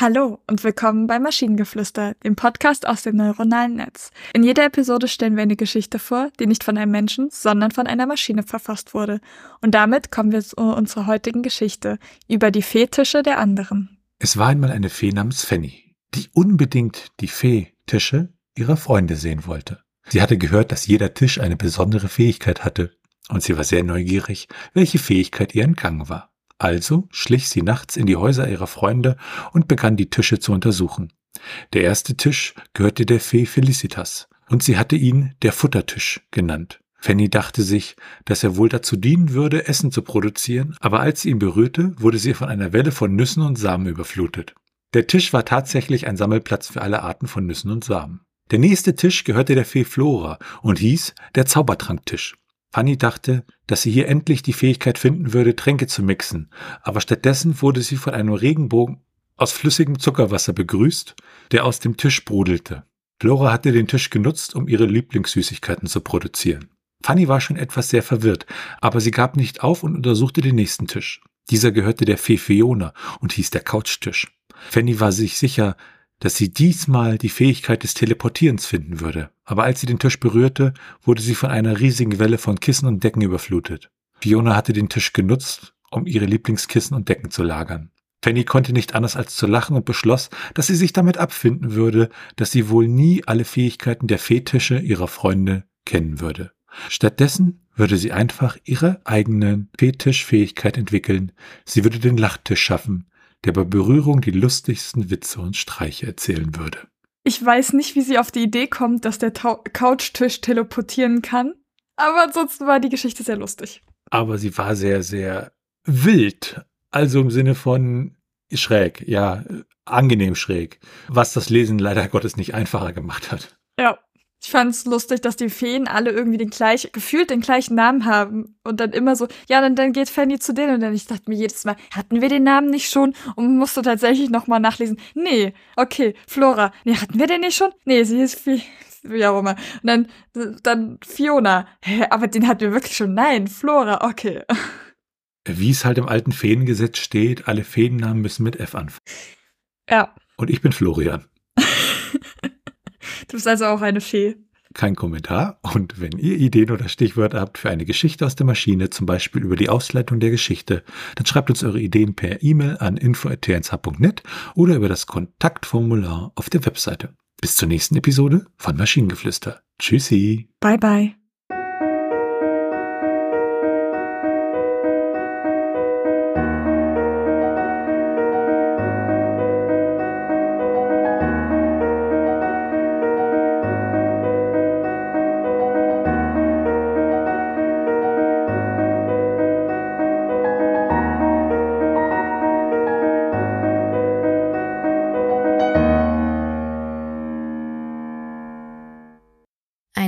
Hallo und willkommen bei Maschinengeflüster, dem Podcast aus dem neuronalen Netz. In jeder Episode stellen wir eine Geschichte vor, die nicht von einem Menschen, sondern von einer Maschine verfasst wurde. Und damit kommen wir zu unserer heutigen Geschichte über die Fetische der anderen. Es war einmal eine Fee namens Fanny, die unbedingt die Fee-Tische ihrer Freunde sehen wollte. Sie hatte gehört, dass jeder Tisch eine besondere Fähigkeit hatte, und sie war sehr neugierig, welche Fähigkeit ihr entgangen war. Also schlich sie nachts in die Häuser ihrer Freunde und begann die Tische zu untersuchen. Der erste Tisch gehörte der Fee Felicitas, und sie hatte ihn der Futtertisch genannt. Fanny dachte sich, dass er wohl dazu dienen würde, Essen zu produzieren, aber als sie ihn berührte, wurde sie von einer Welle von Nüssen und Samen überflutet. Der Tisch war tatsächlich ein Sammelplatz für alle Arten von Nüssen und Samen. Der nächste Tisch gehörte der Fee Flora und hieß der Zaubertranktisch. Fanny dachte, dass sie hier endlich die Fähigkeit finden würde, Tränke zu mixen, aber stattdessen wurde sie von einem Regenbogen aus flüssigem Zuckerwasser begrüßt, der aus dem Tisch brodelte. Flora hatte den Tisch genutzt, um ihre Lieblingssüßigkeiten zu produzieren. Fanny war schon etwas sehr verwirrt, aber sie gab nicht auf und untersuchte den nächsten Tisch. Dieser gehörte der Fee Fiona und hieß der Couchtisch. Fanny war sich sicher, dass sie diesmal die Fähigkeit des Teleportierens finden würde. Aber als sie den Tisch berührte, wurde sie von einer riesigen Welle von Kissen und Decken überflutet. Fiona hatte den Tisch genutzt, um ihre Lieblingskissen und Decken zu lagern. Fanny konnte nicht anders als zu lachen und beschloss, dass sie sich damit abfinden würde, dass sie wohl nie alle Fähigkeiten der Fetische ihrer Freunde kennen würde. Stattdessen würde sie einfach ihre eigene Fetischfähigkeit entwickeln. Sie würde den Lachtisch schaffen, der bei Berührung die lustigsten Witze und Streiche erzählen würde. Ich weiß nicht, wie sie auf die Idee kommt, dass der Tau Couchtisch teleportieren kann, aber ansonsten war die Geschichte sehr lustig. Aber sie war sehr, sehr wild. Also im Sinne von schräg, ja, angenehm schräg, was das Lesen leider Gottes nicht einfacher gemacht hat. Ja. Ich fand es lustig, dass die Feen alle irgendwie den gleich, gefühlt den gleichen Namen haben. Und dann immer so, ja, dann, dann geht Fanny zu denen. Und dann ich dachte mir jedes Mal, hatten wir den Namen nicht schon? Und musste tatsächlich nochmal nachlesen. Nee, okay, Flora. Nee, hatten wir den nicht schon? Nee, sie ist wie, wie auch immer. Und dann, dann Fiona. Hä, aber den hatten wir wirklich schon. Nein, Flora, okay. Wie es halt im alten Feengesetz steht, alle Feennamen müssen mit F anfangen. Ja. Und ich bin Florian. Du bist also auch eine Fee. Kein Kommentar. Und wenn ihr Ideen oder Stichwörter habt für eine Geschichte aus der Maschine, zum Beispiel über die Ausleitung der Geschichte, dann schreibt uns eure Ideen per E-Mail an info.tnsh.net oder über das Kontaktformular auf der Webseite. Bis zur nächsten Episode von Maschinengeflüster. Tschüssi. Bye bye.